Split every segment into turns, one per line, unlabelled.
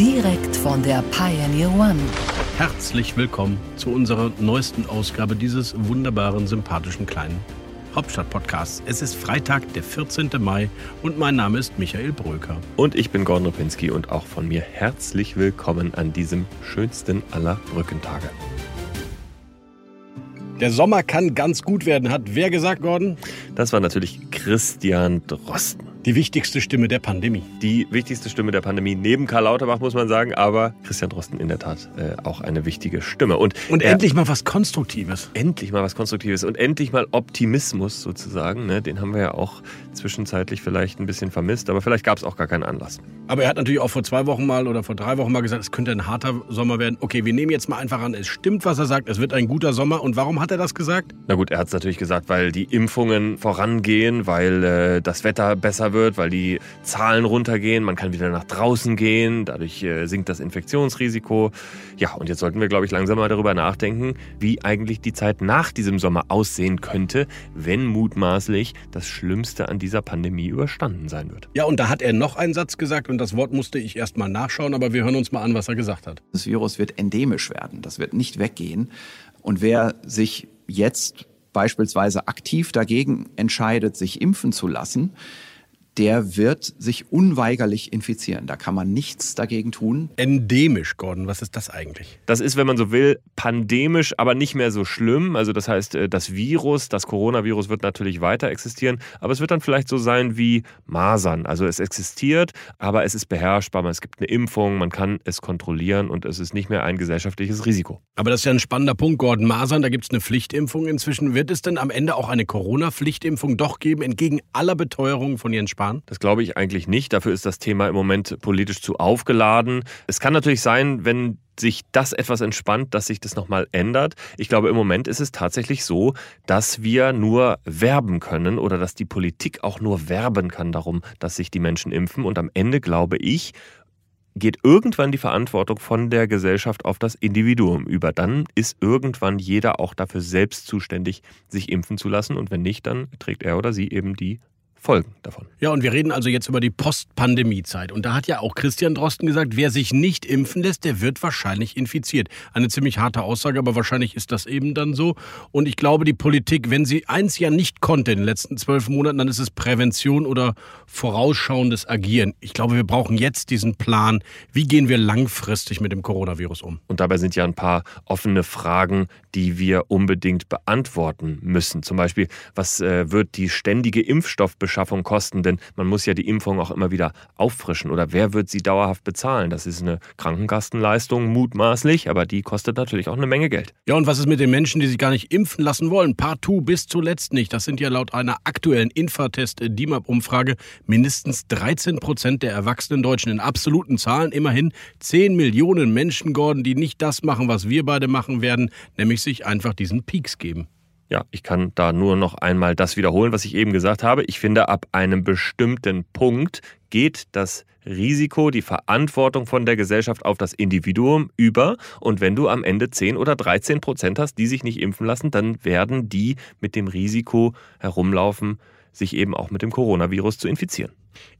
Direkt von der Pioneer One.
Herzlich willkommen zu unserer neuesten Ausgabe dieses wunderbaren, sympathischen kleinen Hauptstadt-Podcasts. Es ist Freitag, der 14. Mai und mein Name ist Michael Bröker.
Und ich bin Gordon Ripinski und auch von mir herzlich willkommen an diesem schönsten aller Brückentage.
Der Sommer kann ganz gut werden, hat wer gesagt, Gordon?
Das war natürlich Christian Drosten.
Die wichtigste Stimme der Pandemie.
Die wichtigste Stimme der Pandemie neben Karl Lauterbach, muss man sagen, aber Christian Drosten in der Tat äh, auch eine wichtige Stimme. Und,
Und endlich mal was Konstruktives.
Endlich mal was Konstruktives und endlich mal Optimismus sozusagen. Ne? Den haben wir ja auch zwischenzeitlich vielleicht ein bisschen vermisst, aber vielleicht gab es auch gar keinen Anlass.
Aber er hat natürlich auch vor zwei Wochen mal oder vor drei Wochen mal gesagt, es könnte ein harter Sommer werden. Okay, wir nehmen jetzt mal einfach an, es stimmt, was er sagt, es wird ein guter Sommer. Und warum hat er das gesagt?
Na gut, er hat es natürlich gesagt, weil die Impfungen vorangehen, weil äh, das Wetter besser wird, weil die Zahlen runtergehen, man kann wieder nach draußen gehen, dadurch äh, sinkt das Infektionsrisiko. Ja, und jetzt sollten wir, glaube ich, langsam mal darüber nachdenken, wie eigentlich die Zeit nach diesem Sommer aussehen könnte, wenn mutmaßlich das Schlimmste an dieser Pandemie überstanden sein wird.
Ja, und da hat er noch einen Satz gesagt und das Wort musste ich erst mal nachschauen, aber wir hören uns mal an, was er gesagt hat.
Das Virus wird endemisch werden, das wird nicht weggehen. Und wer sich jetzt beispielsweise aktiv dagegen entscheidet, sich impfen zu lassen, der wird sich unweigerlich infizieren. Da kann man nichts dagegen tun.
Endemisch, Gordon, was ist das eigentlich?
Das ist, wenn man so will, pandemisch, aber nicht mehr so schlimm. Also das heißt, äh, das Virus, das Coronavirus wird natürlich weiter existieren, aber es wird dann vielleicht so sein wie Masern. Also es existiert, aber es ist beherrschbar. Es gibt eine Impfung, man kann es kontrollieren und es ist nicht mehr ein gesellschaftliches Risiko.
Aber das ist ja ein spannender Punkt, Gordon. Masern, da gibt es eine Pflichtimpfung inzwischen. Wird es denn am Ende auch eine Corona-Pflichtimpfung doch geben, entgegen aller Beteuerungen von Jens Spahn?
Das glaube ich eigentlich nicht. Dafür ist das Thema im Moment politisch zu aufgeladen. Es kann natürlich sein, wenn sich das etwas entspannt, dass sich das nochmal ändert. Ich glaube, im Moment ist es tatsächlich so, dass wir nur werben können oder dass die Politik auch nur werben kann darum, dass sich die Menschen impfen. Und am Ende glaube ich, geht irgendwann die Verantwortung von der Gesellschaft auf das Individuum über. Dann ist irgendwann jeder auch dafür selbst zuständig, sich impfen zu lassen. Und wenn nicht, dann trägt er oder sie eben die Folgen davon.
Ja, und wir reden also jetzt über die Post-Pandemie-Zeit. Und da hat ja auch Christian Drosten gesagt, wer sich nicht impfen lässt, der wird wahrscheinlich infiziert. Eine ziemlich harte Aussage, aber wahrscheinlich ist das eben dann so. Und ich glaube, die Politik, wenn sie eins ja nicht konnte in den letzten zwölf Monaten, dann ist es Prävention oder vorausschauendes Agieren. Ich glaube, wir brauchen jetzt diesen Plan. Wie gehen wir langfristig mit dem Coronavirus um?
Und dabei sind ja ein paar offene Fragen, die wir unbedingt beantworten müssen. Zum Beispiel, was äh, wird die ständige Impfstoffbeschaffung kosten? Denn man muss ja die Impfung auch immer wieder auffrischen. Oder wer wird sie dauerhaft bezahlen? Das ist eine Krankenkassenleistung, mutmaßlich, aber die kostet natürlich auch eine Menge Geld.
Ja, und was ist mit den Menschen, die sich gar nicht impfen lassen wollen? Partout bis zuletzt nicht. Das sind ja laut einer aktuellen Infatest-DIMAP-Umfrage mindestens 13 Prozent der erwachsenen Deutschen. In absoluten Zahlen immerhin 10 Millionen Menschen, Gordon, die nicht das machen, was wir beide machen werden, nämlich sich einfach diesen Peaks geben.
Ja, ich kann da nur noch einmal das wiederholen, was ich eben gesagt habe. Ich finde, ab einem bestimmten Punkt geht das Risiko, die Verantwortung von der Gesellschaft auf das Individuum über. Und wenn du am Ende 10 oder 13 Prozent hast, die sich nicht impfen lassen, dann werden die mit dem Risiko herumlaufen, sich eben auch mit dem Coronavirus zu infizieren.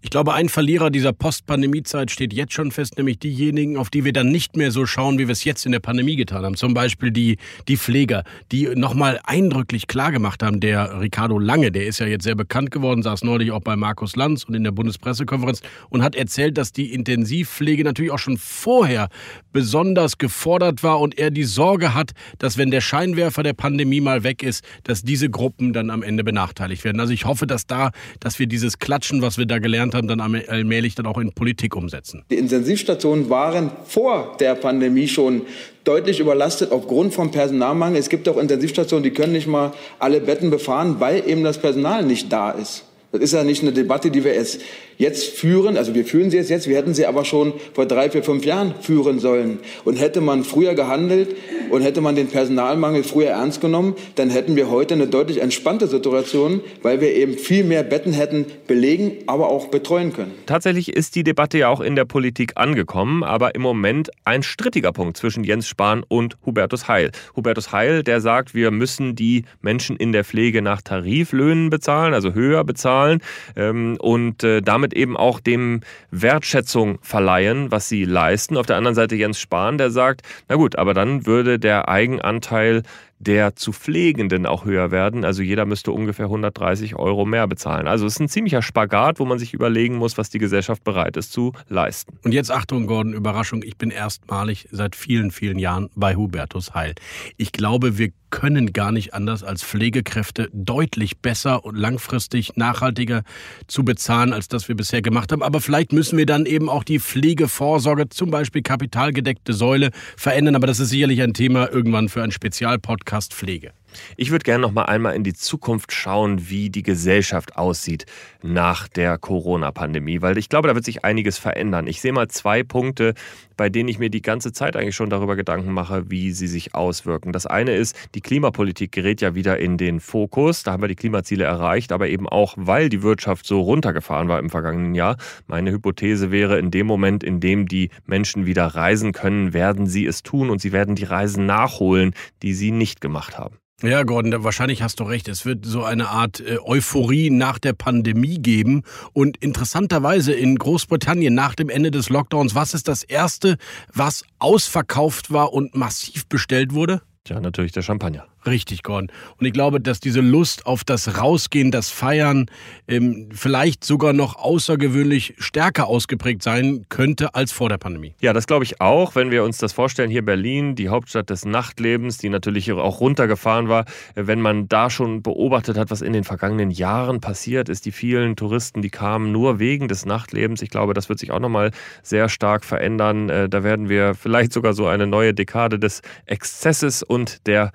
Ich glaube, ein Verlierer dieser Post-Pandemie-Zeit steht jetzt schon fest, nämlich diejenigen, auf die wir dann nicht mehr so schauen, wie wir es jetzt in der Pandemie getan haben. Zum Beispiel die, die Pfleger, die nochmal eindrücklich klargemacht haben. Der Ricardo Lange, der ist ja jetzt sehr bekannt geworden, saß neulich auch bei Markus Lanz und in der Bundespressekonferenz und hat erzählt, dass die Intensivpflege natürlich auch schon vorher besonders gefordert war und er die Sorge hat, dass wenn der Scheinwerfer der Pandemie mal weg ist, dass diese Gruppen dann am Ende benachteiligt werden. Also ich hoffe, dass da, dass wir dieses Klatschen, was wir da gelernt haben, dann allmählich dann auch in Politik umsetzen.
Die Intensivstationen waren vor der Pandemie schon deutlich überlastet aufgrund vom Personalmangel. Es gibt auch Intensivstationen, die können nicht mal alle Betten befahren, weil eben das Personal nicht da ist. Das ist ja nicht eine Debatte, die wir jetzt, jetzt führen. Also wir führen sie jetzt jetzt. Wir hätten sie aber schon vor drei, vier, fünf Jahren führen sollen. Und hätte man früher gehandelt und hätte man den Personalmangel früher ernst genommen, dann hätten wir heute eine deutlich entspannte Situation, weil wir eben viel mehr Betten hätten belegen, aber auch betreuen können.
Tatsächlich ist die Debatte ja auch in der Politik angekommen, aber im Moment ein strittiger Punkt zwischen Jens Spahn und Hubertus Heil. Hubertus Heil, der sagt, wir müssen die Menschen in der Pflege nach Tariflöhnen bezahlen, also höher bezahlen zahlen ähm, und äh, damit eben auch dem Wertschätzung verleihen, was sie leisten. Auf der anderen Seite Jens Spahn, der sagt, na gut, aber dann würde der Eigenanteil der zu Pflegenden auch höher werden. Also jeder müsste ungefähr 130 Euro mehr bezahlen. Also es ist ein ziemlicher Spagat, wo man sich überlegen muss, was die Gesellschaft bereit ist zu leisten.
Und jetzt Achtung, Gordon, Überraschung. Ich bin erstmalig seit vielen, vielen Jahren bei Hubertus Heil. Ich glaube, wir können gar nicht anders als Pflegekräfte deutlich besser und langfristig nachhaltiger zu bezahlen, als das wir bisher gemacht haben. Aber vielleicht müssen wir dann eben auch die Pflegevorsorge, zum Beispiel kapitalgedeckte Säule, verändern. Aber das ist sicherlich ein Thema irgendwann für einen Spezialpodcast Podcast Pflege.
Ich würde gerne noch mal einmal in die Zukunft schauen, wie die Gesellschaft aussieht nach der Corona-Pandemie, weil ich glaube, da wird sich einiges verändern. Ich sehe mal zwei Punkte, bei denen ich mir die ganze Zeit eigentlich schon darüber Gedanken mache, wie sie sich auswirken. Das eine ist, die Klimapolitik gerät ja wieder in den Fokus. Da haben wir die Klimaziele erreicht, aber eben auch, weil die Wirtschaft so runtergefahren war im vergangenen Jahr. Meine Hypothese wäre, in dem Moment, in dem die Menschen wieder reisen können, werden sie es tun und sie werden die Reisen nachholen, die sie nicht gemacht haben.
Ja, Gordon, wahrscheinlich hast du recht. Es wird so eine Art äh, Euphorie nach der Pandemie geben. Und interessanterweise in Großbritannien nach dem Ende des Lockdowns, was ist das Erste, was ausverkauft war und massiv bestellt wurde?
Ja, natürlich der Champagner.
Richtig, Gordon. Und ich glaube, dass diese Lust auf das Rausgehen, das Feiern ähm, vielleicht sogar noch außergewöhnlich stärker ausgeprägt sein könnte als vor der Pandemie.
Ja, das glaube ich auch. Wenn wir uns das vorstellen, hier Berlin, die Hauptstadt des Nachtlebens, die natürlich auch runtergefahren war, wenn man da schon beobachtet hat, was in den vergangenen Jahren passiert ist, die vielen Touristen, die kamen nur wegen des Nachtlebens. Ich glaube, das wird sich auch nochmal sehr stark verändern. Äh, da werden wir vielleicht sogar so eine neue Dekade des Exzesses und der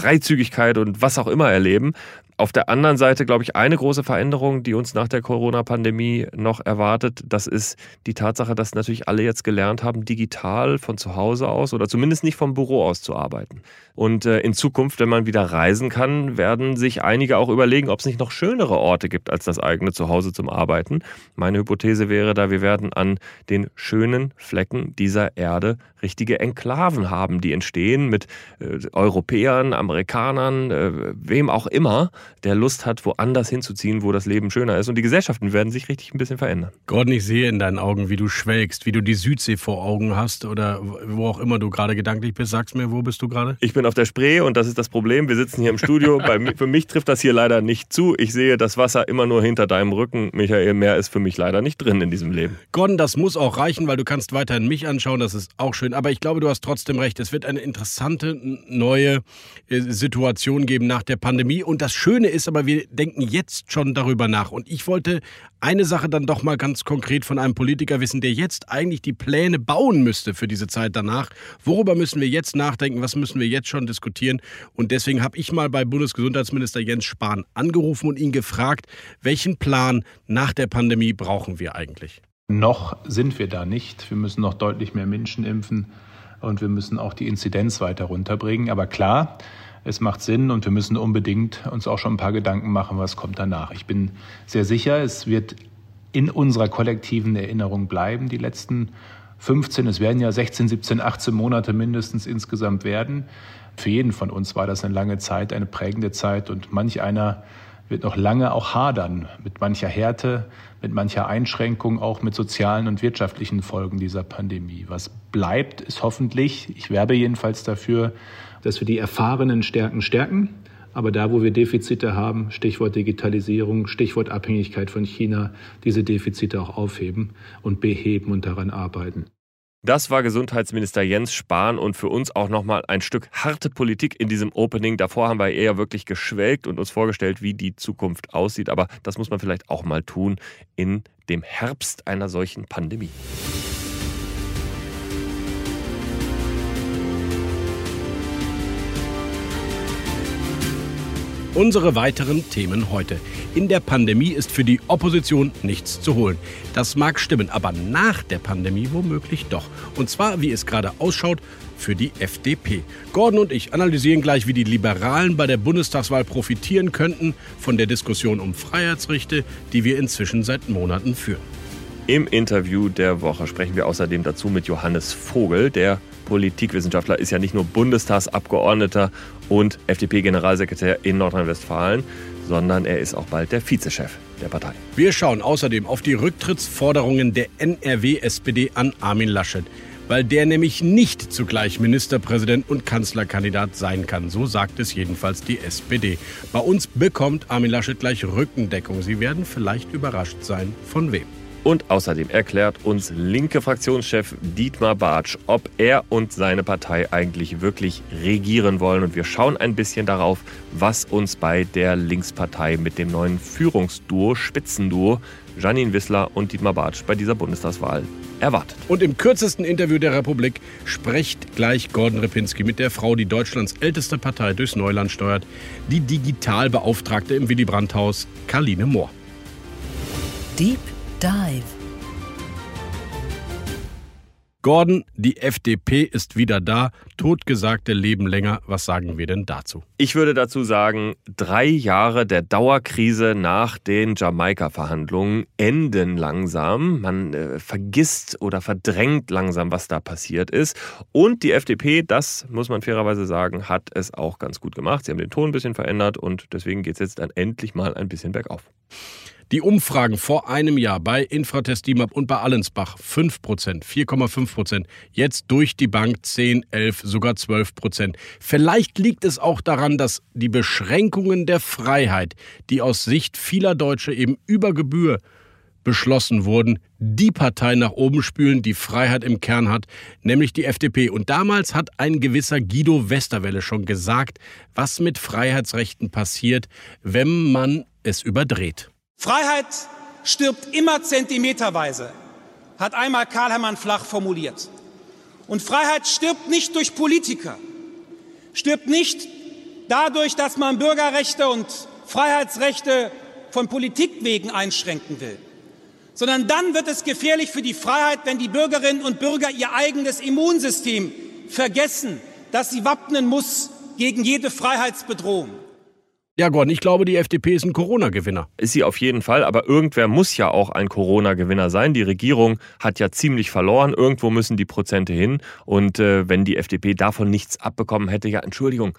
Freizügigkeit und was auch immer erleben. Auf der anderen Seite, glaube ich, eine große Veränderung, die uns nach der Corona-Pandemie noch erwartet, das ist die Tatsache, dass natürlich alle jetzt gelernt haben, digital von zu Hause aus oder zumindest nicht vom Büro aus zu arbeiten. Und äh, in Zukunft, wenn man wieder reisen kann, werden sich einige auch überlegen, ob es nicht noch schönere Orte gibt als das eigene Zuhause zum Arbeiten. Meine Hypothese wäre da, wir werden an den schönen Flecken dieser Erde richtige Enklaven haben, die entstehen mit äh, Europäern, Amerikanern, äh, wem auch immer, der Lust hat, woanders hinzuziehen, wo das Leben schöner ist. Und die Gesellschaften werden sich richtig ein bisschen verändern.
Gordon, ich sehe in deinen Augen, wie du schwelgst, wie du die Südsee vor Augen hast oder wo auch immer du gerade gedanklich bist. Sag's mir, wo bist du gerade?
Ich bin auf der Spree und das ist das Problem. Wir sitzen hier im Studio. Bei, für mich trifft das hier leider nicht zu. Ich sehe das Wasser immer nur hinter deinem Rücken. Michael, mehr ist für mich leider nicht drin in diesem Leben.
Gordon, das muss auch reichen, weil du kannst weiterhin mich anschauen. Das ist auch schön. Aber ich glaube, du hast trotzdem recht. Es wird eine interessante neue äh, Situation geben nach der Pandemie. Und das Schöne ist aber, wir denken jetzt schon darüber nach. Und ich wollte eine Sache dann doch mal ganz konkret von einem Politiker wissen, der jetzt eigentlich die Pläne bauen müsste für diese Zeit danach. Worüber müssen wir jetzt nachdenken? Was müssen wir jetzt schon diskutieren? Und deswegen habe ich mal bei Bundesgesundheitsminister Jens Spahn angerufen und ihn gefragt, welchen Plan nach der Pandemie brauchen wir eigentlich?
Noch sind wir da nicht. Wir müssen noch deutlich mehr Menschen impfen und wir müssen auch die Inzidenz weiter runterbringen. Aber klar, es macht Sinn und wir müssen unbedingt uns auch schon ein paar Gedanken machen, was kommt danach. Ich bin sehr sicher, es wird in unserer kollektiven Erinnerung bleiben, die letzten 15, es werden ja 16, 17, 18 Monate mindestens insgesamt werden. Für jeden von uns war das eine lange Zeit, eine prägende Zeit und manch einer wird noch lange auch hadern mit mancher Härte, mit mancher Einschränkung, auch mit sozialen und wirtschaftlichen Folgen dieser Pandemie. Was bleibt, ist hoffentlich, ich werbe jedenfalls dafür, dass wir die erfahrenen Stärken stärken, aber da, wo wir Defizite haben, Stichwort Digitalisierung, Stichwort Abhängigkeit von China, diese Defizite auch aufheben und beheben und daran arbeiten.
Das war Gesundheitsminister Jens Spahn und für uns auch nochmal ein Stück harte Politik in diesem Opening. Davor haben wir eher wirklich geschwelgt und uns vorgestellt, wie die Zukunft aussieht. Aber das muss man vielleicht auch mal tun in dem Herbst einer solchen Pandemie.
Unsere weiteren Themen heute. In der Pandemie ist für die Opposition nichts zu holen. Das mag stimmen, aber nach der Pandemie womöglich doch. Und zwar, wie es gerade ausschaut, für die FDP. Gordon und ich analysieren gleich, wie die Liberalen bei der Bundestagswahl profitieren könnten von der Diskussion um Freiheitsrechte, die wir inzwischen seit Monaten führen.
Im Interview der Woche sprechen wir außerdem dazu mit Johannes Vogel. Der Politikwissenschaftler ist ja nicht nur Bundestagsabgeordneter und FDP-Generalsekretär in Nordrhein-Westfalen, sondern er ist auch bald der Vizechef der Partei.
Wir schauen außerdem auf die Rücktrittsforderungen der NRW-SPD an Armin Laschet weil der nämlich nicht zugleich Ministerpräsident und Kanzlerkandidat sein kann. So sagt es jedenfalls die SPD. Bei uns bekommt Armin Laschet gleich Rückendeckung. Sie werden vielleicht überrascht sein, von wem.
Und außerdem erklärt uns linke Fraktionschef Dietmar Bartsch, ob er und seine Partei eigentlich wirklich regieren wollen. Und wir schauen ein bisschen darauf, was uns bei der Linkspartei mit dem neuen Führungsduo, Spitzenduo, Janine Wissler und Dietmar Bartsch bei dieser Bundestagswahl erwartet.
Und im kürzesten Interview der Republik spricht gleich Gordon Repinski mit der Frau, die Deutschlands älteste Partei durchs Neuland steuert, die Digitalbeauftragte im Willy Brandt-Haus, Karline Mohr.
Deep Dive
Gordon, die FDP ist wieder da. Totgesagte leben länger. Was sagen wir denn dazu?
Ich würde dazu sagen, drei Jahre der Dauerkrise nach den Jamaika-Verhandlungen enden langsam. Man äh, vergisst oder verdrängt langsam, was da passiert ist. Und die FDP, das muss man fairerweise sagen, hat es auch ganz gut gemacht. Sie haben den Ton ein bisschen verändert und deswegen geht es jetzt dann endlich mal ein bisschen bergauf.
Die Umfragen vor einem Jahr bei Infratest DIMAP und bei Allensbach 5% 4,5% Jetzt durch die Bank 10, 11, sogar 12% Vielleicht liegt es auch daran, dass die Beschränkungen der Freiheit, die aus Sicht vieler Deutsche eben über Gebühr beschlossen wurden, die Partei nach oben spülen, die Freiheit im Kern hat, nämlich die FDP. Und damals hat ein gewisser Guido Westerwelle schon gesagt, was mit Freiheitsrechten passiert, wenn man es überdreht.
Freiheit stirbt immer zentimeterweise, hat einmal Karl Hermann Flach formuliert. Und Freiheit stirbt nicht durch Politiker, stirbt nicht dadurch, dass man Bürgerrechte und Freiheitsrechte von Politik wegen einschränken will, sondern dann wird es gefährlich für die Freiheit, wenn die Bürgerinnen und Bürger ihr eigenes Immunsystem vergessen, das sie wappnen muss gegen jede Freiheitsbedrohung.
Ja, Gordon, ich glaube, die FDP ist ein Corona-Gewinner.
Ist sie auf jeden Fall, aber irgendwer muss ja auch ein Corona-Gewinner sein. Die Regierung hat ja ziemlich verloren. Irgendwo müssen die Prozente hin. Und äh, wenn die FDP davon nichts abbekommen hätte, ja, Entschuldigung,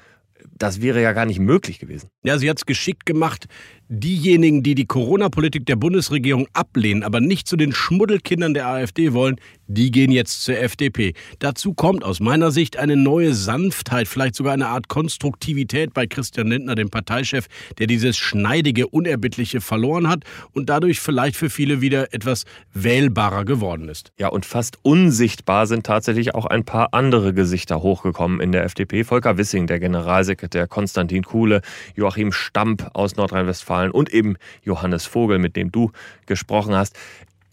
das wäre ja gar nicht möglich gewesen.
Ja, sie hat es geschickt gemacht, diejenigen, die die Corona-Politik der Bundesregierung ablehnen, aber nicht zu den Schmuddelkindern der AfD wollen, die gehen jetzt zur FDP. Dazu kommt aus meiner Sicht eine neue Sanftheit, vielleicht sogar eine Art Konstruktivität bei Christian Lindner, dem Parteichef, der dieses schneidige, unerbittliche verloren hat und dadurch vielleicht für viele wieder etwas wählbarer geworden ist.
Ja, und fast unsichtbar sind tatsächlich auch ein paar andere Gesichter hochgekommen in der FDP. Volker Wissing, der Generalsekretär, Konstantin Kuhle, Joachim Stamp aus Nordrhein-Westfalen, Westfalen und eben Johannes Vogel, mit dem du gesprochen hast.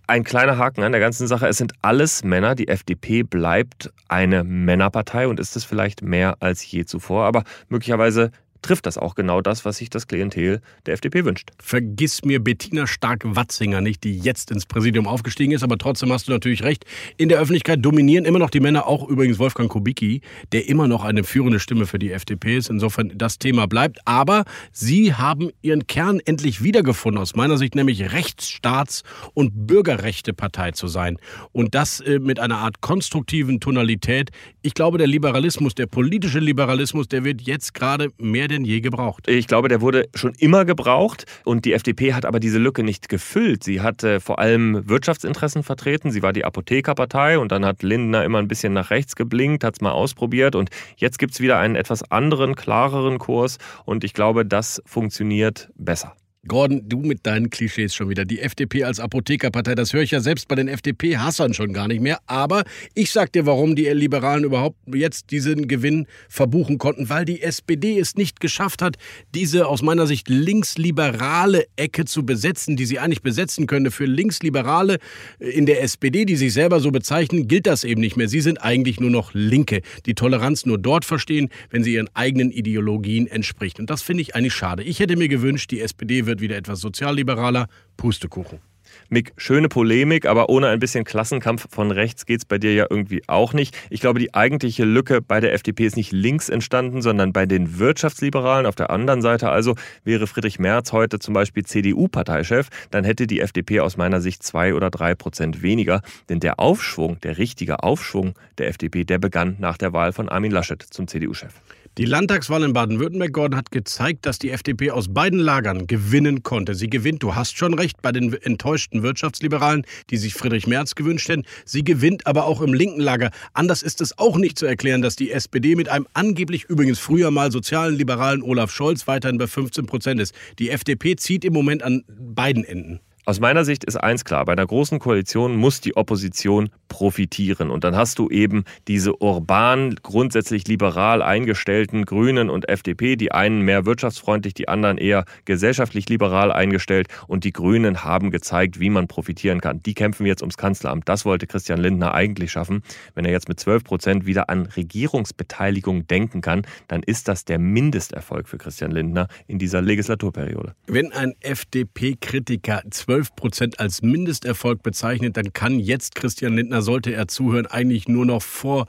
Ein kleiner Haken an der ganzen Sache. Es sind alles Männer. Die FDP bleibt eine Männerpartei und ist es vielleicht mehr als je zuvor. Aber möglicherweise trifft das auch genau das, was sich das Klientel der FDP wünscht.
Vergiss mir Bettina Stark-Watzinger nicht, die jetzt ins Präsidium aufgestiegen ist, aber trotzdem hast du natürlich recht. In der Öffentlichkeit dominieren immer noch die Männer, auch übrigens Wolfgang Kubicki, der immer noch eine führende Stimme für die FDP ist. Insofern das Thema bleibt. Aber sie haben ihren Kern endlich wiedergefunden, aus meiner Sicht nämlich Rechtsstaats- und Bürgerrechtepartei zu sein. Und das äh, mit einer Art konstruktiven Tonalität. Ich glaube, der Liberalismus, der politische Liberalismus, der wird jetzt gerade mehr denn je gebraucht.
Ich glaube, der wurde schon immer gebraucht und die FDP hat aber diese Lücke nicht gefüllt. Sie hat äh, vor allem Wirtschaftsinteressen vertreten. Sie war die Apothekerpartei und dann hat Lindner immer ein bisschen nach rechts geblinkt, hat es mal ausprobiert und jetzt gibt es wieder einen etwas anderen, klareren Kurs und ich glaube, das funktioniert besser.
Gordon, du mit deinen Klischees schon wieder. Die FDP als Apothekerpartei, das höre ich ja selbst bei den FDP-Hassern schon gar nicht mehr. Aber ich sag dir, warum die Liberalen überhaupt jetzt diesen Gewinn verbuchen konnten. Weil die SPD es nicht geschafft hat, diese aus meiner Sicht linksliberale Ecke zu besetzen, die sie eigentlich besetzen könnte. Für Linksliberale in der SPD, die sich selber so bezeichnen, gilt das eben nicht mehr. Sie sind eigentlich nur noch Linke, die Toleranz nur dort verstehen, wenn sie ihren eigenen Ideologien entspricht. Und das finde ich eigentlich schade. Ich hätte mir gewünscht, die SPD wird wieder etwas sozialliberaler. Pustekuchen.
Mick, schöne Polemik, aber ohne ein bisschen Klassenkampf von rechts geht es bei dir ja irgendwie auch nicht. Ich glaube, die eigentliche Lücke bei der FDP ist nicht links entstanden, sondern bei den Wirtschaftsliberalen. Auf der anderen Seite also wäre Friedrich Merz heute zum Beispiel CDU-Parteichef, dann hätte die FDP aus meiner Sicht zwei oder drei Prozent weniger. Denn der Aufschwung, der richtige Aufschwung der FDP, der begann nach der Wahl von Armin Laschet zum CDU-Chef.
Die Landtagswahl in Baden-Württemberg, Gordon, hat gezeigt, dass die FDP aus beiden Lagern gewinnen konnte. Sie gewinnt, du hast schon recht, bei den enttäuschten Wirtschaftsliberalen, die sich Friedrich Merz gewünscht hätten. Sie gewinnt aber auch im linken Lager. Anders ist es auch nicht zu erklären, dass die SPD mit einem angeblich übrigens früher mal sozialen liberalen Olaf Scholz weiterhin bei 15 Prozent ist. Die FDP zieht im Moment an beiden Enden.
Aus meiner Sicht ist eins klar, bei einer großen Koalition muss die Opposition profitieren. Und dann hast du eben diese urban, grundsätzlich liberal eingestellten Grünen und FDP, die einen mehr wirtschaftsfreundlich, die anderen eher gesellschaftlich liberal eingestellt. Und die Grünen haben gezeigt, wie man profitieren kann. Die kämpfen jetzt ums Kanzleramt. Das wollte Christian Lindner eigentlich schaffen. Wenn er jetzt mit 12 Prozent wieder an Regierungsbeteiligung denken kann, dann ist das der Mindesterfolg für Christian Lindner in dieser Legislaturperiode.
Wenn ein FDP-Kritiker 12 12 Prozent als Mindesterfolg bezeichnet, dann kann jetzt Christian Lindner, sollte er zuhören, eigentlich nur noch vor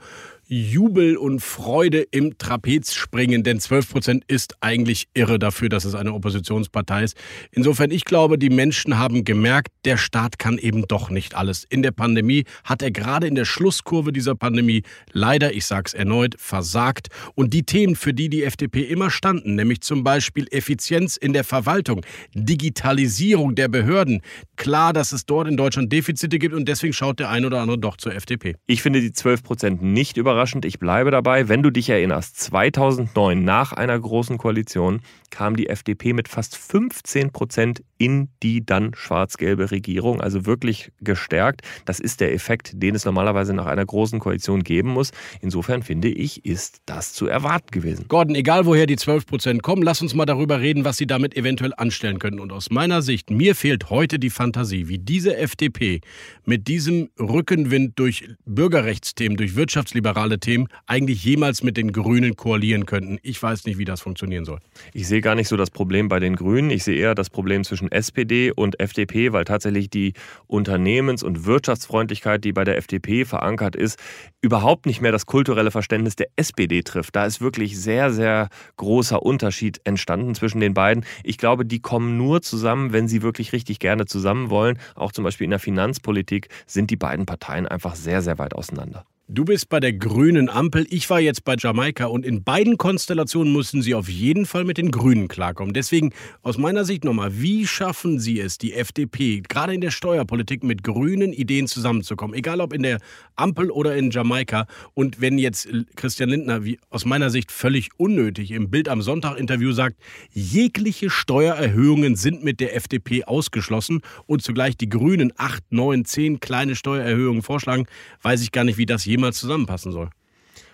Jubel und Freude im Trapez springen, denn 12 Prozent ist eigentlich irre dafür, dass es eine Oppositionspartei ist. Insofern, ich glaube, die Menschen haben gemerkt, der Staat kann eben doch nicht alles. In der Pandemie hat er gerade in der Schlusskurve dieser Pandemie leider, ich sage es erneut, versagt. Und die Themen, für die die FDP immer standen, nämlich zum Beispiel Effizienz in der Verwaltung, Digitalisierung der Behörden, klar, dass es dort in Deutschland Defizite gibt und deswegen schaut der ein oder andere doch zur FDP.
Ich finde die 12 Prozent nicht überraschend überraschend, ich bleibe dabei. Wenn du dich erinnerst, 2009 nach einer großen Koalition kam die FDP mit fast 15 Prozent in die dann schwarz-gelbe Regierung, also wirklich gestärkt. Das ist der Effekt, den es normalerweise nach einer großen Koalition geben muss. Insofern finde ich, ist das zu erwarten gewesen.
Gordon, egal woher die 12 Prozent kommen, lass uns mal darüber reden, was sie damit eventuell anstellen können. Und aus meiner Sicht, mir fehlt heute die Fantasie, wie diese FDP mit diesem Rückenwind durch Bürgerrechtsthemen, durch wirtschaftsliberale Themen eigentlich jemals mit den Grünen koalieren könnten. Ich weiß nicht, wie das funktionieren soll.
Ich sehe gar nicht so das Problem bei den Grünen. Ich sehe eher das Problem zwischen SPD und FDP, weil tatsächlich die Unternehmens- und Wirtschaftsfreundlichkeit, die bei der FDP verankert ist, überhaupt nicht mehr das kulturelle Verständnis der SPD trifft. Da ist wirklich sehr, sehr großer Unterschied entstanden zwischen den beiden. Ich glaube, die kommen nur zusammen, wenn sie wirklich richtig gerne zusammen wollen. Auch zum Beispiel in der Finanzpolitik sind die beiden Parteien einfach sehr, sehr weit auseinander.
Du bist bei der grünen Ampel, ich war jetzt bei Jamaika und in beiden Konstellationen mussten sie auf jeden Fall mit den Grünen klarkommen. Deswegen aus meiner Sicht nochmal, wie schaffen Sie es, die FDP, gerade in der Steuerpolitik mit grünen Ideen zusammenzukommen, egal ob in der Ampel oder in Jamaika. Und wenn jetzt Christian Lindner, wie aus meiner Sicht völlig unnötig, im Bild am Sonntag-Interview sagt, jegliche Steuererhöhungen sind mit der FDP ausgeschlossen und zugleich die Grünen acht, neun, zehn kleine Steuererhöhungen vorschlagen, weiß ich gar nicht, wie das jemals jemals zusammenpassen soll.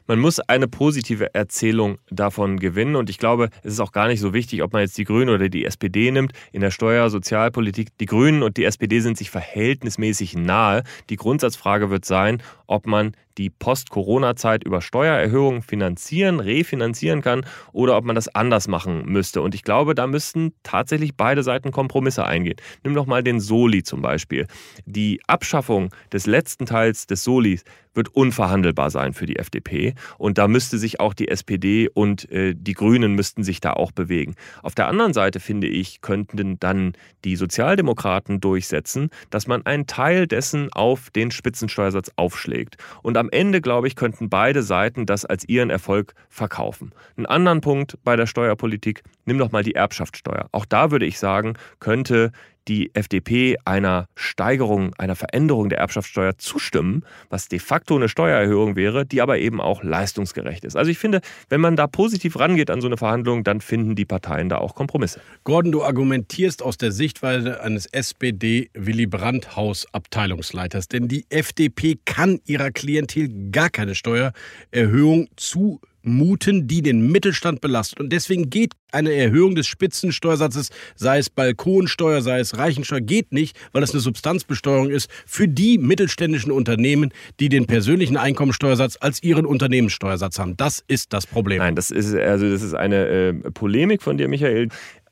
Man muss eine positive Erzählung davon gewinnen und ich glaube, es ist auch gar nicht so wichtig, ob man jetzt die Grünen oder die SPD nimmt. In der Steuer-, Sozialpolitik, die Grünen und die SPD sind sich verhältnismäßig nahe. Die Grundsatzfrage wird sein, ob man die Post-Corona-Zeit über Steuererhöhungen finanzieren, refinanzieren kann oder ob man das anders machen müsste. Und ich glaube, da müssten tatsächlich beide Seiten Kompromisse eingehen. Nimm doch mal den Soli zum Beispiel. Die Abschaffung des letzten Teils des Solis wird unverhandelbar sein für die FDP. Und da müsste sich auch die SPD und äh, die Grünen müssten sich da auch bewegen. Auf der anderen Seite, finde ich, könnten dann die Sozialdemokraten durchsetzen, dass man einen Teil dessen auf den Spitzensteuersatz aufschlägt. Und am Ende, glaube ich, könnten beide Seiten das als ihren Erfolg verkaufen. Einen anderen Punkt bei der Steuerpolitik, nimm doch mal die Erbschaftssteuer. Auch da würde ich sagen, könnte die FDP einer Steigerung, einer Veränderung der Erbschaftssteuer zustimmen, was de facto eine Steuererhöhung wäre, die aber eben auch leistungsgerecht ist. Also ich finde, wenn man da positiv rangeht an so eine Verhandlung, dann finden die Parteien da auch Kompromisse.
Gordon, du argumentierst aus der Sichtweise eines SPD-Willy Brandt-Haus-Abteilungsleiters, denn die FDP kann ihrer Klientel gar keine Steuererhöhung zu muten, die den Mittelstand belastet. Und deswegen geht eine Erhöhung des Spitzensteuersatzes, sei es Balkonsteuer, sei es Reichensteuer, geht nicht, weil es eine Substanzbesteuerung ist für die mittelständischen Unternehmen, die den persönlichen Einkommensteuersatz als ihren Unternehmenssteuersatz haben. Das ist das Problem.
Nein, das ist also das ist eine äh, Polemik von dir, Michael.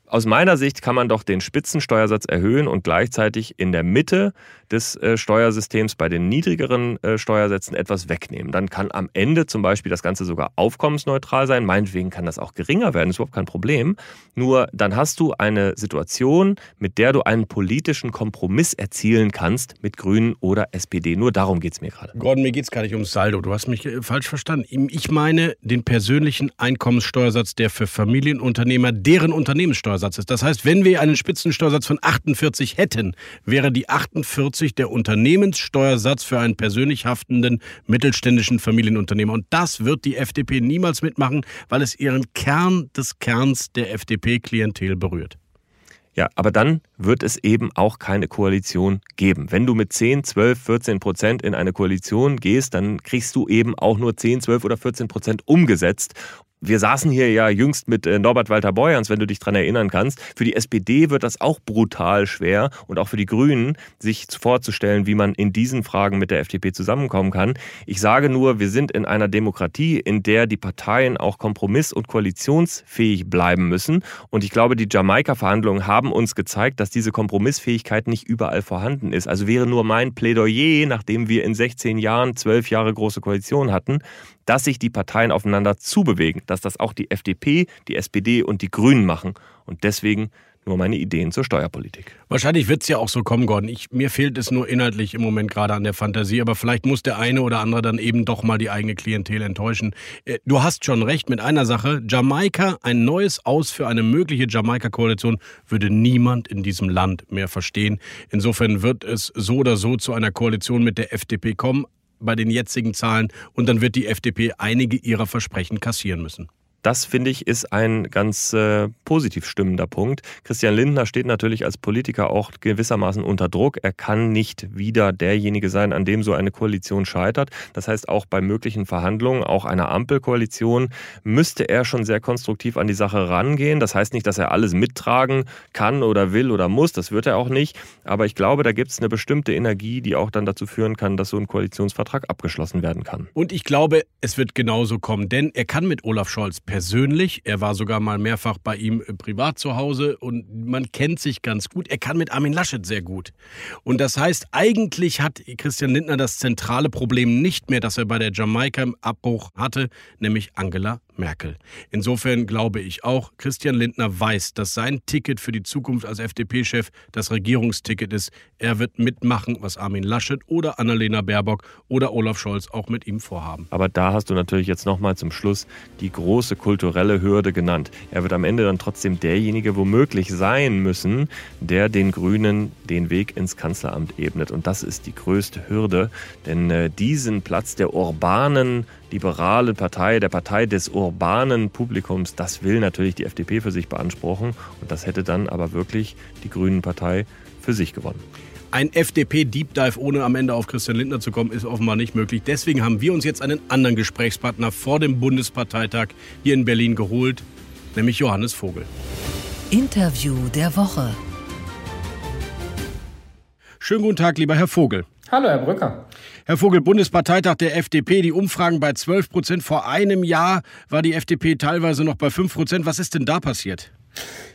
Aus meiner Sicht kann man doch den Spitzensteuersatz erhöhen und gleichzeitig in der Mitte des äh, Steuersystems bei den niedrigeren äh, Steuersätzen etwas wegnehmen. Dann kann am Ende zum Beispiel das Ganze sogar aufkommensneutral sein. Meinetwegen kann das auch geringer werden, ist überhaupt kein Problem. Nur dann hast du eine Situation, mit der du einen politischen Kompromiss erzielen kannst mit Grünen oder SPD. Nur darum geht es mir gerade.
Gordon, mir geht es gar nicht ums Saldo. Du hast mich äh, falsch verstanden. Ich meine den persönlichen Einkommenssteuersatz, der für Familienunternehmer deren Ist. Das heißt, wenn wir einen Spitzensteuersatz von 48 hätten, wäre die 48 40 der Unternehmenssteuersatz für einen persönlich haftenden mittelständischen Familienunternehmer. Und das wird die FDP niemals mitmachen, weil es ihren Kern des Kerns der FDP-Klientel berührt.
Ja, aber dann wird es eben auch keine Koalition geben. Wenn du mit 10, 12, 14 Prozent in eine Koalition gehst, dann kriegst du eben auch nur 10, 12 oder 14 Prozent umgesetzt. Wir saßen hier ja jüngst mit äh, Norbert Walter Borjans, wenn du dich daran erinnern kannst. Für die SPD wird das auch brutal schwer und auch für die Grünen, sich vorzustellen, wie man in diesen Fragen mit der FDP zusammenkommen kann. Ich sage nur, wir sind in einer Demokratie, in der die Parteien auch kompromiss- und koalitionsfähig bleiben müssen. Und ich glaube, die Jamaika-Verhandlungen haben uns gezeigt, dass diese Kompromissfähigkeit nicht überall vorhanden ist. Also wäre nur mein Plädoyer, nachdem wir in 16 Jahren, 12 Jahre große Koalition hatten, dass sich die Parteien aufeinander zubewegen, dass das auch die FDP, die SPD und die Grünen machen. Und deswegen nur meine Ideen zur Steuerpolitik.
Wahrscheinlich wird es ja auch so kommen, Gordon. Ich, mir fehlt es nur inhaltlich im Moment gerade an der Fantasie, aber vielleicht muss der eine oder andere dann eben doch mal die eigene Klientel enttäuschen. Äh, du hast schon recht mit einer Sache. Jamaika, ein neues Aus für eine mögliche Jamaika-Koalition, würde niemand in diesem Land mehr verstehen. Insofern wird es so oder so zu einer Koalition mit der FDP kommen bei den jetzigen Zahlen und dann wird die FDP einige ihrer Versprechen kassieren müssen.
Das, finde ich, ist ein ganz äh, positiv stimmender Punkt. Christian Lindner steht natürlich als Politiker auch gewissermaßen unter Druck. Er kann nicht wieder derjenige sein, an dem so eine Koalition scheitert. Das heißt, auch bei möglichen Verhandlungen, auch einer Ampelkoalition, müsste er schon sehr konstruktiv an die Sache rangehen. Das heißt nicht, dass er alles mittragen kann oder will oder muss. Das wird er auch nicht. Aber ich glaube, da gibt es eine bestimmte Energie, die auch dann dazu führen kann, dass so ein Koalitionsvertrag abgeschlossen werden kann.
Und ich glaube, es wird genauso kommen, denn er kann mit Olaf Scholz per persönlich. Er war sogar mal mehrfach bei ihm äh, privat zu Hause und man kennt sich ganz gut. Er kann mit Armin Laschet sehr gut. Und das heißt, eigentlich hat Christian Lindner das zentrale Problem nicht mehr, das er bei der Jamaika im Abbruch hatte, nämlich Angela Merkel. Insofern glaube ich auch, Christian Lindner weiß, dass sein Ticket für die Zukunft als FDP-Chef das Regierungsticket ist. Er wird mitmachen, was Armin Laschet oder Annalena Baerbock oder Olaf Scholz auch mit ihm vorhaben.
Aber da hast du natürlich jetzt nochmal zum Schluss die große kulturelle Hürde genannt. Er wird am Ende dann trotzdem derjenige womöglich sein müssen, der den Grünen den Weg ins Kanzleramt ebnet. Und das ist die größte Hürde, denn äh, diesen Platz der urbanen liberalen Partei, der Partei des urbanen Publikums, das will natürlich die FDP für sich beanspruchen. Und das hätte dann aber wirklich die Grünen Partei für sich gewonnen.
Ein FDP-Deep Dive, ohne am Ende auf Christian Lindner zu kommen, ist offenbar nicht möglich. Deswegen haben wir uns jetzt einen anderen Gesprächspartner vor dem Bundesparteitag hier in Berlin geholt, nämlich Johannes Vogel.
Interview der Woche.
Schönen guten Tag, lieber Herr Vogel.
Hallo, Herr Brücker.
Herr Vogel, Bundesparteitag der FDP, die Umfragen bei 12 Prozent. Vor einem Jahr war die FDP teilweise noch bei 5 Prozent. Was ist denn da passiert?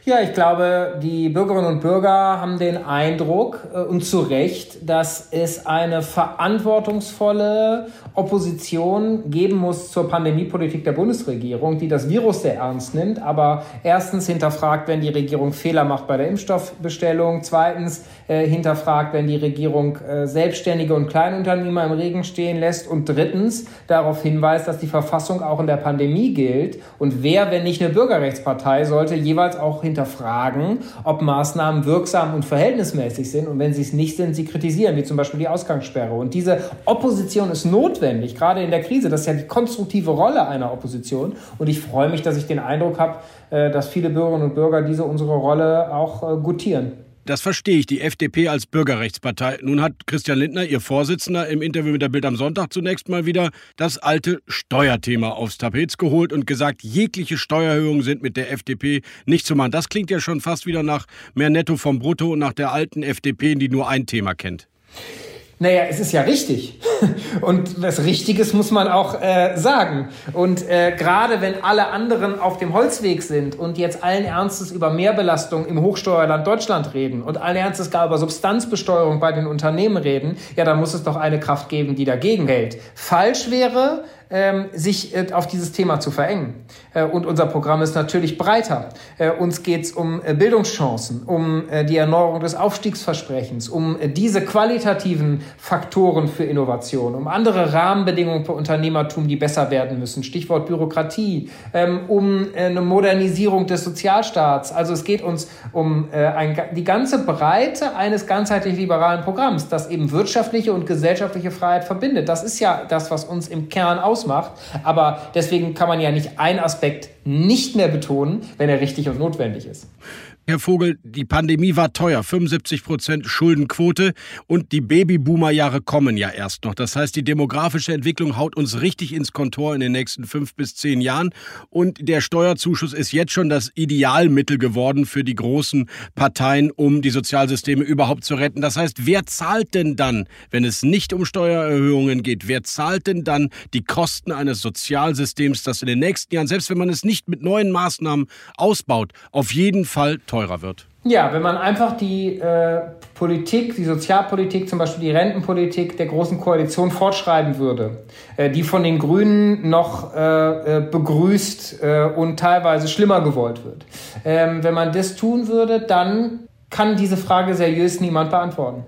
Ja, ich glaube, die Bürgerinnen und Bürger haben den Eindruck, äh, und zu Recht, dass es eine verantwortungsvolle Opposition geben muss zur Pandemiepolitik der Bundesregierung, die das Virus sehr ernst nimmt, aber erstens hinterfragt, wenn die Regierung Fehler macht bei der Impfstoffbestellung, zweitens äh, hinterfragt, wenn die Regierung äh, Selbstständige und Kleinunternehmer im Regen stehen lässt und drittens darauf hinweist, dass die Verfassung auch in der Pandemie gilt und wer, wenn nicht eine Bürgerrechtspartei, sollte jeweils auch hinterfragen, ob Maßnahmen wirksam und verhältnismäßig sind und wenn sie es nicht sind, sie kritisieren, wie zum Beispiel die Ausgangssperre. Und diese Opposition ist notwendig, gerade in der Krise. Das ist ja die konstruktive Rolle einer Opposition und ich freue mich, dass ich den Eindruck habe, äh, dass viele Bürgerinnen und Bürger diese unsere Rolle auch äh, gutieren.
Das verstehe ich, die FDP als Bürgerrechtspartei. Nun hat Christian Lindner, ihr Vorsitzender, im Interview mit der Bild am Sonntag zunächst mal wieder das alte Steuerthema aufs Tapet geholt und gesagt, jegliche Steuererhöhungen sind mit der FDP nicht zu machen. Das klingt ja schon fast wieder nach mehr Netto vom Brutto und nach der alten FDP, die nur ein Thema kennt.
Naja, es ist ja richtig. Und was Richtiges muss man auch äh, sagen. Und äh, gerade wenn alle anderen auf dem Holzweg sind und jetzt allen Ernstes über Mehrbelastung im Hochsteuerland Deutschland reden und allen Ernstes gar über Substanzbesteuerung bei den Unternehmen reden, ja, dann muss es doch eine Kraft geben, die dagegen hält. Falsch wäre, sich äh, auf dieses Thema zu verengen. Äh, und unser Programm ist natürlich breiter. Äh, uns geht es um Bildungschancen, um die Erneuerung des Aufstiegsversprechens, um diese qualitativen Faktoren für Innovation, um andere Rahmenbedingungen für Unternehmertum, die besser werden müssen. Stichwort Bürokratie, ähm, um eine Modernisierung des Sozialstaats. Also es geht uns um ein, die ganze Breite eines ganzheitlich liberalen Programms, das eben wirtschaftliche und gesellschaftliche Freiheit verbindet. Das ist ja das, was uns im Kern aus ausmacht. Aber deswegen kann man ja nicht einen Aspekt nicht mehr betonen, wenn er richtig und notwendig ist.
Herr Vogel, die Pandemie war teuer, 75 Prozent Schuldenquote und die Babyboomer-Jahre kommen ja erst noch. Das heißt, die demografische Entwicklung haut uns richtig ins Kontor in den nächsten fünf bis zehn Jahren und der Steuerzuschuss ist jetzt schon das Idealmittel geworden für die großen Parteien, um die Sozialsysteme überhaupt zu retten. Das heißt, wer zahlt denn dann, wenn es nicht um Steuererhöhungen geht, wer zahlt denn dann die Kosten eines Sozialsystems, das in den nächsten Jahren, selbst wenn man es nicht mit neuen Maßnahmen ausbaut, auf jeden Fall teurer wird.
Ja, wenn man einfach die äh, Politik, die Sozialpolitik, zum Beispiel die Rentenpolitik der Großen Koalition fortschreiben würde, äh, die von den Grünen noch äh, äh begrüßt äh, und teilweise schlimmer gewollt wird. Ähm, wenn man das tun würde, dann kann diese Frage seriös niemand beantworten.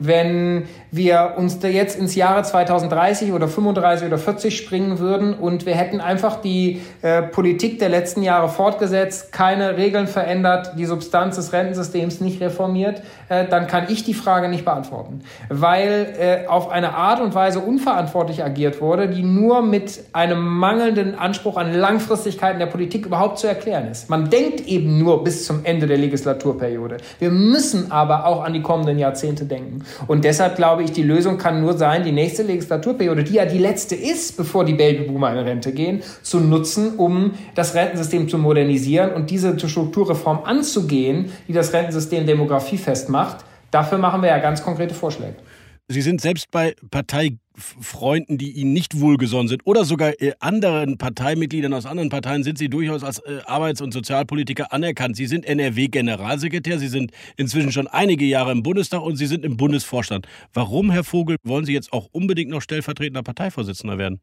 Wenn wir uns da jetzt ins Jahre 2030 oder 35 oder 40 springen würden und wir hätten einfach die äh, Politik der letzten Jahre fortgesetzt, keine Regeln verändert, die Substanz des Rentensystems nicht reformiert, äh, dann kann ich die Frage nicht beantworten, weil äh, auf eine Art und Weise unverantwortlich agiert wurde, die nur mit einem mangelnden Anspruch an Langfristigkeit in der Politik überhaupt zu erklären ist. Man denkt eben nur bis zum Ende der Legislaturperiode. Wir müssen aber auch an die kommenden Jahrzehnte denken. Und deshalb glaube ich, die Lösung kann nur sein, die nächste Legislaturperiode, die ja die letzte ist, bevor die Babyboomer in Rente gehen, zu nutzen, um das Rentensystem zu modernisieren und diese Strukturreform anzugehen, die das Rentensystem demografiefest macht. Dafür machen wir ja ganz konkrete Vorschläge.
Sie sind selbst bei Parteifreunden, die Ihnen nicht wohlgesonnen sind oder sogar äh, anderen Parteimitgliedern aus anderen Parteien sind Sie durchaus als äh, Arbeits- und Sozialpolitiker anerkannt. Sie sind NRW-Generalsekretär, Sie sind inzwischen schon einige Jahre im Bundestag und Sie sind im Bundesvorstand. Warum, Herr Vogel, wollen Sie jetzt auch unbedingt noch stellvertretender Parteivorsitzender werden?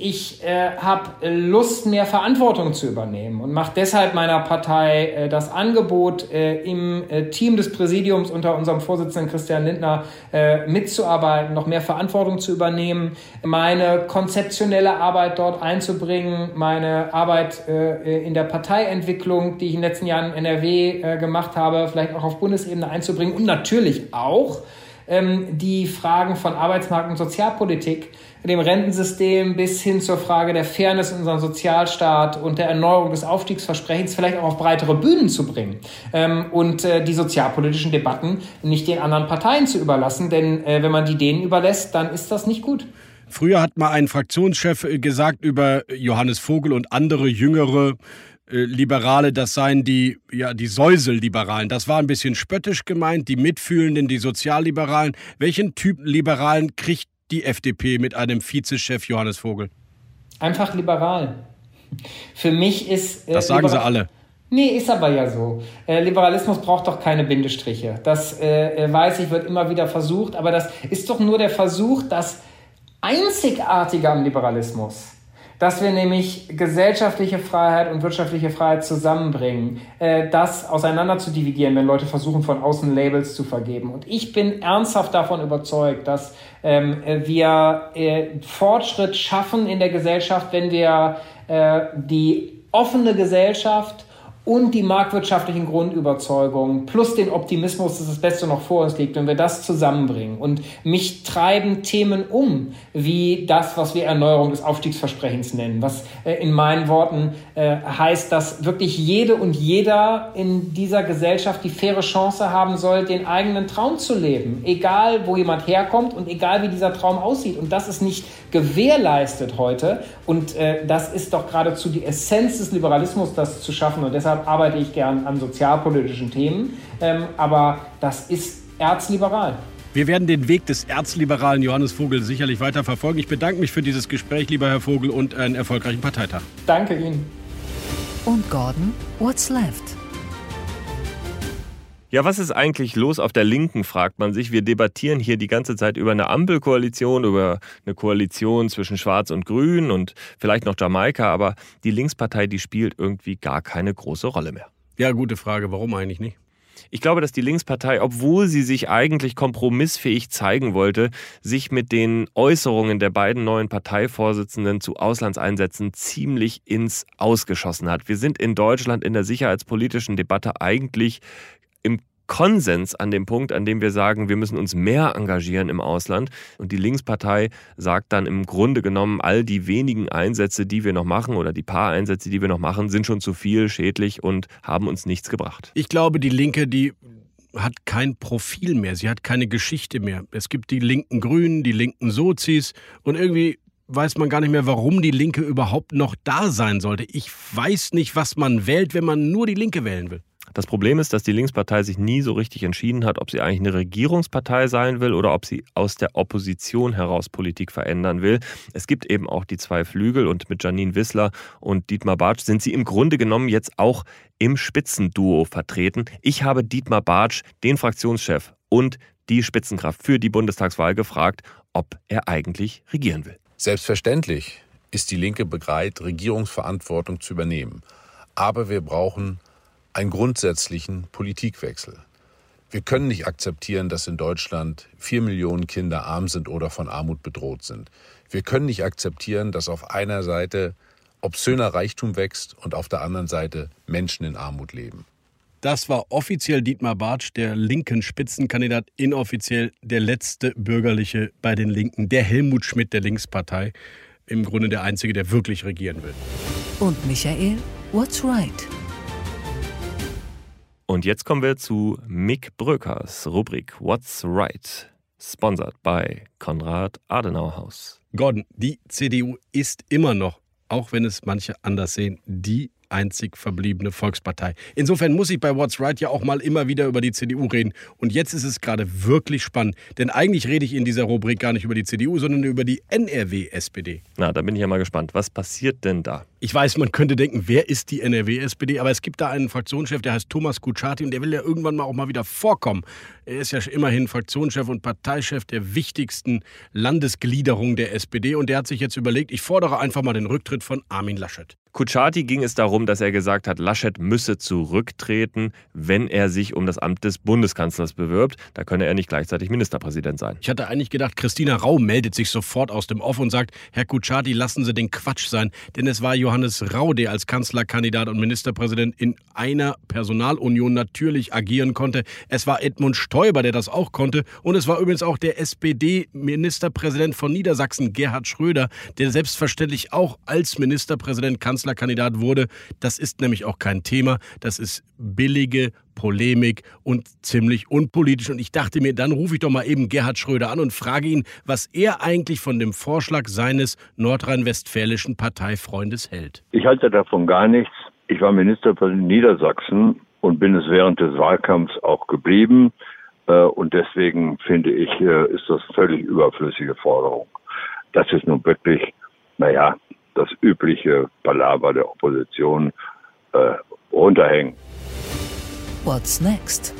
Ich äh, habe Lust, mehr Verantwortung zu übernehmen und mache deshalb meiner Partei äh, das Angebot, äh, im äh, Team des Präsidiums unter unserem Vorsitzenden Christian Lindner äh, mitzuarbeiten, noch mehr Verantwortung zu übernehmen, meine konzeptionelle Arbeit dort einzubringen, meine Arbeit äh, in der Parteientwicklung, die ich in den letzten Jahren in NRW gemacht habe, vielleicht auch auf Bundesebene einzubringen und natürlich auch ähm, die Fragen von Arbeitsmarkt und Sozialpolitik dem Rentensystem bis hin zur Frage der Fairness in unserem Sozialstaat und der Erneuerung des Aufstiegsversprechens vielleicht auch auf breitere Bühnen zu bringen ähm, und äh, die sozialpolitischen Debatten nicht den anderen Parteien zu überlassen, denn äh, wenn man die denen überlässt, dann ist das nicht gut.
Früher hat mal ein Fraktionschef äh, gesagt über Johannes Vogel und andere jüngere äh, Liberale, das seien die, ja, die Säusel-Liberalen. Das war ein bisschen spöttisch gemeint, die Mitfühlenden, die Sozialliberalen. Welchen Typ Liberalen kriegt die FDP mit einem Vizechef Johannes Vogel?
Einfach liberal. Für mich ist.
Äh, das sagen sie alle.
Nee, ist aber ja so. Äh, Liberalismus braucht doch keine Bindestriche. Das äh, äh, weiß ich, wird immer wieder versucht, aber das ist doch nur der Versuch, das Einzigartige am Liberalismus dass wir nämlich gesellschaftliche Freiheit und wirtschaftliche Freiheit zusammenbringen, äh, das auseinander zu dividieren, wenn Leute versuchen, von außen Labels zu vergeben. Und ich bin ernsthaft davon überzeugt, dass ähm, wir äh, Fortschritt schaffen in der Gesellschaft, wenn wir äh, die offene Gesellschaft und die marktwirtschaftlichen Grundüberzeugungen plus den Optimismus, dass das Beste noch vor uns liegt, wenn wir das zusammenbringen. Und mich treiben Themen um, wie das, was wir Erneuerung des Aufstiegsversprechens nennen, was äh, in meinen Worten äh, heißt, dass wirklich jede und jeder in dieser Gesellschaft die faire Chance haben soll, den eigenen Traum zu leben, egal wo jemand herkommt und egal wie dieser Traum aussieht. Und das ist nicht gewährleistet heute. Und äh, das ist doch geradezu die Essenz des Liberalismus, das zu schaffen. Und deshalb deshalb arbeite ich gern an sozialpolitischen Themen. Ähm, aber das ist erzliberal.
Wir werden den Weg des erzliberalen Johannes Vogel sicherlich weiter verfolgen. Ich bedanke mich für dieses Gespräch, lieber Herr Vogel, und einen erfolgreichen Parteitag.
Danke Ihnen.
Und Gordon, what's left?
Ja, was ist eigentlich los auf der Linken, fragt man sich. Wir debattieren hier die ganze Zeit über eine Ampelkoalition, über eine Koalition zwischen Schwarz und Grün und vielleicht noch Jamaika, aber die Linkspartei, die spielt irgendwie gar keine große Rolle mehr.
Ja, gute Frage. Warum eigentlich nicht?
Ich glaube, dass die Linkspartei, obwohl sie sich eigentlich kompromissfähig zeigen wollte, sich mit den Äußerungen der beiden neuen Parteivorsitzenden zu Auslandseinsätzen ziemlich ins Ausgeschossen hat. Wir sind in Deutschland in der sicherheitspolitischen Debatte eigentlich Konsens an dem Punkt, an dem wir sagen, wir müssen uns mehr engagieren im Ausland. Und die Linkspartei sagt dann im Grunde genommen, all die wenigen Einsätze, die wir noch machen oder die paar Einsätze, die wir noch machen, sind schon zu viel, schädlich und haben uns nichts gebracht.
Ich glaube, die Linke, die hat kein Profil mehr, sie hat keine Geschichte mehr. Es gibt die linken Grünen, die linken Sozis und irgendwie weiß man gar nicht mehr, warum die Linke überhaupt noch da sein sollte. Ich weiß nicht, was man wählt, wenn man nur die Linke wählen will.
Das Problem ist, dass die Linkspartei sich nie so richtig entschieden hat, ob sie eigentlich eine Regierungspartei sein will oder ob sie aus der Opposition heraus Politik verändern will. Es gibt eben auch die zwei Flügel und mit Janine Wissler und Dietmar Bartsch sind sie im Grunde genommen jetzt auch im Spitzenduo vertreten. Ich habe Dietmar Bartsch, den Fraktionschef und die Spitzenkraft für die Bundestagswahl gefragt, ob er eigentlich regieren will.
Selbstverständlich ist die Linke bereit, Regierungsverantwortung zu übernehmen. Aber wir brauchen einen grundsätzlichen Politikwechsel. Wir können nicht akzeptieren, dass in Deutschland vier Millionen Kinder arm sind oder von Armut bedroht sind. Wir können nicht akzeptieren, dass auf einer Seite obszöner Reichtum wächst und auf der anderen Seite Menschen in Armut leben.
Das war offiziell Dietmar Bartsch, der linken Spitzenkandidat, inoffiziell der letzte Bürgerliche bei den Linken, der Helmut Schmidt der Linkspartei, im Grunde der Einzige, der wirklich regieren will.
Und Michael, what's right?
Und jetzt kommen wir zu Mick Brökers Rubrik What's Right, sponsored by Konrad Adenauer Haus.
Gordon, die CDU ist immer noch, auch wenn es manche anders sehen, die einzig verbliebene Volkspartei. Insofern muss ich bei What's Right ja auch mal immer wieder über die CDU reden. Und jetzt ist es gerade wirklich spannend, denn eigentlich rede ich in dieser Rubrik gar nicht über die CDU, sondern über die NRW-SPD.
Na, da bin ich ja mal gespannt. Was passiert denn da?
Ich weiß, man könnte denken, wer ist die NRW-SPD? Aber es gibt da einen Fraktionschef, der heißt Thomas Kutschaty und der will ja irgendwann mal auch mal wieder vorkommen. Er ist ja immerhin Fraktionschef und Parteichef der wichtigsten Landesgliederung der SPD und der hat sich jetzt überlegt, ich fordere einfach mal den Rücktritt von Armin Laschet.
Kutschaty ging es darum, dass er gesagt hat, Laschet müsse zurücktreten, wenn er sich um das Amt des Bundeskanzlers bewirbt. Da könne er nicht gleichzeitig Ministerpräsident sein.
Ich hatte eigentlich gedacht, Christina Rau meldet sich sofort aus dem Off und sagt, Herr Kutschaty, lassen Sie den Quatsch sein, denn es war Johannes Rau, der als Kanzlerkandidat und Ministerpräsident in einer Personalunion natürlich agieren konnte. Es war Edmund Stoiber, der das auch konnte und es war übrigens auch der SPD-Ministerpräsident von Niedersachsen, Gerhard Schröder, der selbstverständlich auch als Ministerpräsident Kanzler Kanzlerkandidat wurde. Das ist nämlich auch kein Thema. Das ist billige Polemik und ziemlich unpolitisch. Und ich dachte mir, dann rufe ich doch mal eben Gerhard Schröder an und frage ihn, was er eigentlich von dem Vorschlag seines nordrhein-westfälischen Parteifreundes hält.
Ich halte davon gar nichts. Ich war Ministerpräsident Niedersachsen und bin es während des Wahlkampfs auch geblieben. Äh, und deswegen finde ich, äh, ist das völlig überflüssige Forderung. Das ist nun wirklich, naja, das übliche Palaver der Opposition äh, runterhängen.
What's next?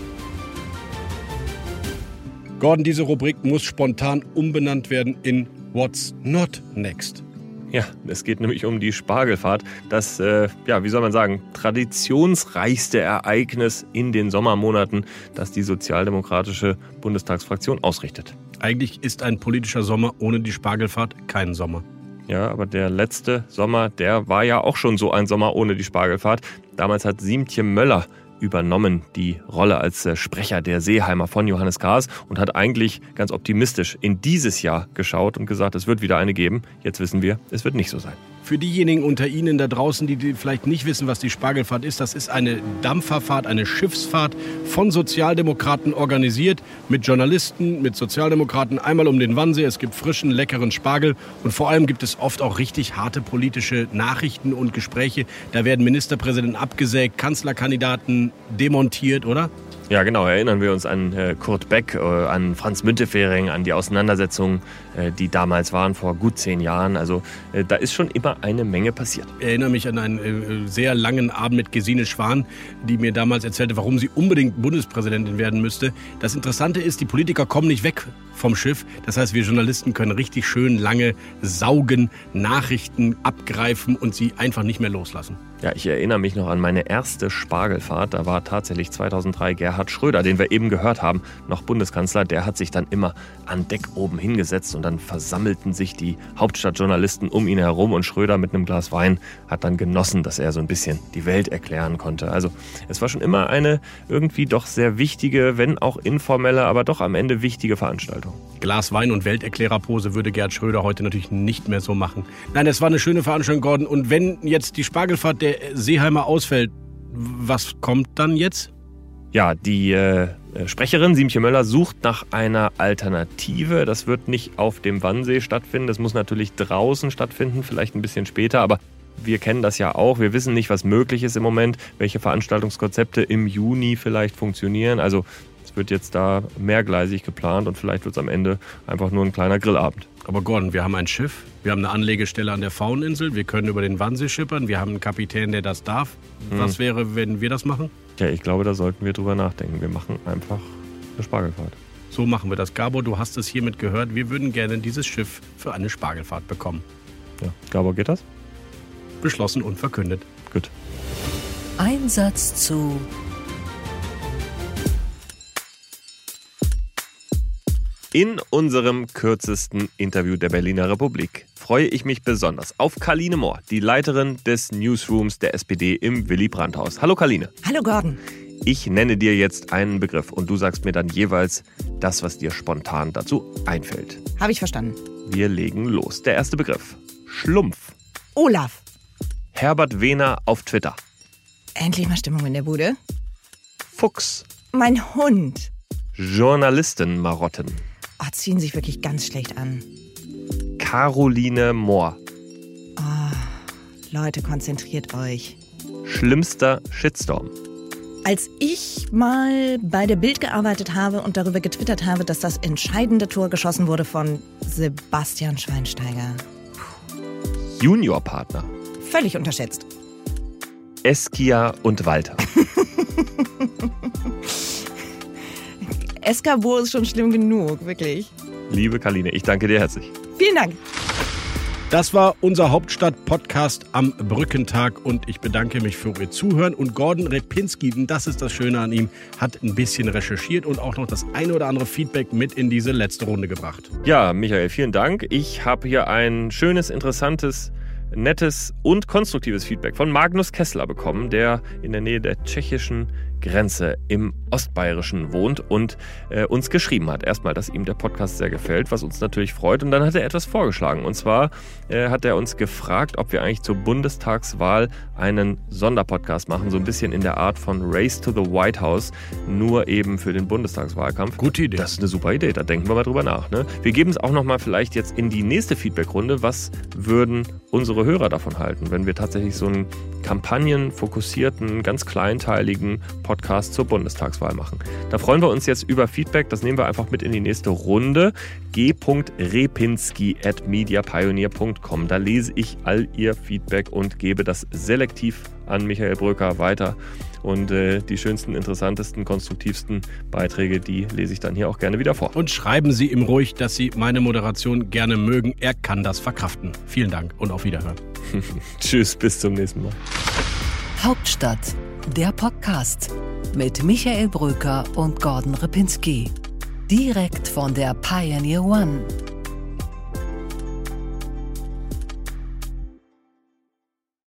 Gordon, diese Rubrik muss spontan umbenannt werden in What's not next.
Ja, es geht nämlich um die Spargelfahrt. Das, äh, ja, wie soll man sagen, traditionsreichste Ereignis in den Sommermonaten, das die sozialdemokratische Bundestagsfraktion ausrichtet.
Eigentlich ist ein politischer Sommer ohne die Spargelfahrt kein Sommer.
Ja, aber der letzte Sommer, der war ja auch schon so ein Sommer ohne die Spargelfahrt. Damals hat Siemtje Möller übernommen die Rolle als äh, Sprecher der Seeheimer von Johannes Kahrs und hat eigentlich ganz optimistisch in dieses Jahr geschaut und gesagt, es wird wieder eine geben. Jetzt wissen wir, es wird nicht so sein.
Für diejenigen unter Ihnen da draußen, die vielleicht nicht wissen, was die Spargelfahrt ist, das ist eine Dampferfahrt, eine Schiffsfahrt von Sozialdemokraten organisiert, mit Journalisten, mit Sozialdemokraten, einmal um den Wannsee. Es gibt frischen, leckeren Spargel und vor allem gibt es oft auch richtig harte politische Nachrichten und Gespräche. Da werden Ministerpräsidenten abgesägt, Kanzlerkandidaten demontiert, oder?
Ja, genau. Erinnern wir uns an äh, Kurt Beck, äh, an Franz Müntefering, an die Auseinandersetzungen, äh, die damals waren, vor gut zehn Jahren. Also äh, da ist schon immer eine Menge passiert.
Ich erinnere mich an einen äh, sehr langen Abend mit Gesine Schwan, die mir damals erzählte, warum sie unbedingt Bundespräsidentin werden müsste. Das Interessante ist, die Politiker kommen nicht weg vom Schiff. Das heißt, wir Journalisten können richtig schön lange saugen, Nachrichten abgreifen und sie einfach nicht mehr loslassen.
Ja, ich erinnere mich noch an meine erste Spargelfahrt. Da war tatsächlich 2003 Gerhard Schröder, den wir eben gehört haben, noch Bundeskanzler. Der hat sich dann immer an Deck oben hingesetzt und dann versammelten sich die Hauptstadtjournalisten um ihn herum und Schröder mit einem Glas Wein hat dann genossen, dass er so ein bisschen die Welt erklären konnte. Also es war schon immer eine irgendwie doch sehr wichtige, wenn auch informelle, aber doch am Ende wichtige Veranstaltung.
Glas Wein und Welterklärerpose würde Gerhard Schröder heute natürlich nicht mehr so machen. Nein, es war eine schöne Veranstaltung, Gordon. Und wenn jetzt die Spargelfahrt der Seeheimer ausfällt, was kommt dann jetzt?
Ja, die äh, Sprecherin Siemche Möller sucht nach einer Alternative. Das wird nicht auf dem Wannsee stattfinden. Das muss natürlich draußen stattfinden, vielleicht ein bisschen später. Aber wir kennen das ja auch. Wir wissen nicht, was möglich ist im Moment, welche Veranstaltungskonzepte im Juni vielleicht funktionieren. Also es wird jetzt da mehrgleisig geplant und vielleicht wird es am Ende einfach nur ein kleiner Grillabend.
Aber Gordon, wir haben ein Schiff, wir haben eine Anlegestelle an der Fauninsel, wir können über den Wannsee schippern, wir haben einen Kapitän, der das darf. Was
Hm.
wäre, wenn wir das machen?
Ja, ich glaube, da sollten wir drüber nachdenken. Wir machen einfach eine Spargelfahrt.
So machen wir das. Gabor, du hast es hiermit gehört. Wir würden gerne dieses Schiff für eine Spargelfahrt bekommen.
Ja. Gabor, geht das?
Beschlossen und verkündet.
Gut.
Einsatz zu
In unserem kürzesten Interview der Berliner Republik freue ich mich besonders auf Karline Mohr, die Leiterin des Newsrooms der SPD im Willy Brandt-Haus. Hallo Karline.
Hallo Gordon.
Ich nenne dir jetzt einen Begriff und du sagst mir dann jeweils das, was dir spontan dazu einfällt.
Habe ich verstanden.
Wir legen los. Der erste Begriff. Schlumpf.
Olaf.
Herbert Wehner auf Twitter.
Endlich mal Stimmung in der Bude.
Fuchs.
Mein Hund.
Journalistenmarotten.
Oh, ziehen sich wirklich ganz schlecht an.
Caroline Mohr.
Leute, konzentriert euch.
Schlimmster Shitstorm.
Als ich mal bei der Bild gearbeitet habe und darüber getwittert habe, dass das entscheidende Tor geschossen wurde von Sebastian Schweinsteiger.
Juniorpartner.
Völlig unterschätzt.
Eskia und Walter.
Eskabo ist schon schlimm genug, wirklich.
Liebe Karline, ich danke dir herzlich.
Vielen Dank.
Das war unser Hauptstadt-Podcast am Brückentag und ich bedanke mich für Ihr Zuhören. Und Gordon Repinski, das ist das Schöne an ihm, hat ein bisschen recherchiert und auch noch das eine oder andere Feedback mit in diese letzte Runde gebracht.
Ja, Michael, vielen Dank. Ich habe hier ein schönes, interessantes, nettes und konstruktives Feedback von Magnus Kessler bekommen, der in der Nähe der tschechischen Grenze im Ostbayerischen wohnt und äh, uns geschrieben hat. Erstmal, dass ihm der Podcast sehr gefällt, was uns natürlich freut. Und dann hat er etwas vorgeschlagen. Und zwar äh, hat er uns gefragt, ob wir eigentlich zur Bundestagswahl einen Sonderpodcast machen, so ein bisschen in der Art von Race to the White House, nur eben für den Bundestagswahlkampf.
Gute Idee.
Das ist eine super Idee, da denken wir mal drüber nach. Ne? Wir geben es auch nochmal vielleicht jetzt in die nächste Feedbackrunde. Was würden unsere Hörer davon halten, wenn wir tatsächlich so einen kampagnenfokussierten, ganz kleinteiligen Podcast zur Bundestagswahl machen? Da freuen wir uns jetzt über Feedback. Das nehmen wir einfach mit in die nächste Runde. g.repinski.mediapioneer.com. Da lese ich all Ihr Feedback und gebe das selektiv an Michael Bröker weiter. Und äh, die schönsten, interessantesten, konstruktivsten Beiträge, die lese ich dann hier auch gerne wieder vor.
Und schreiben Sie ihm ruhig, dass Sie meine Moderation gerne mögen. Er kann das verkraften. Vielen Dank und auf Wiederhören.
Tschüss, bis zum nächsten Mal.
Hauptstadt, der Podcast mit Michael Bröker und Gordon Ripinski. Direkt von der Pioneer One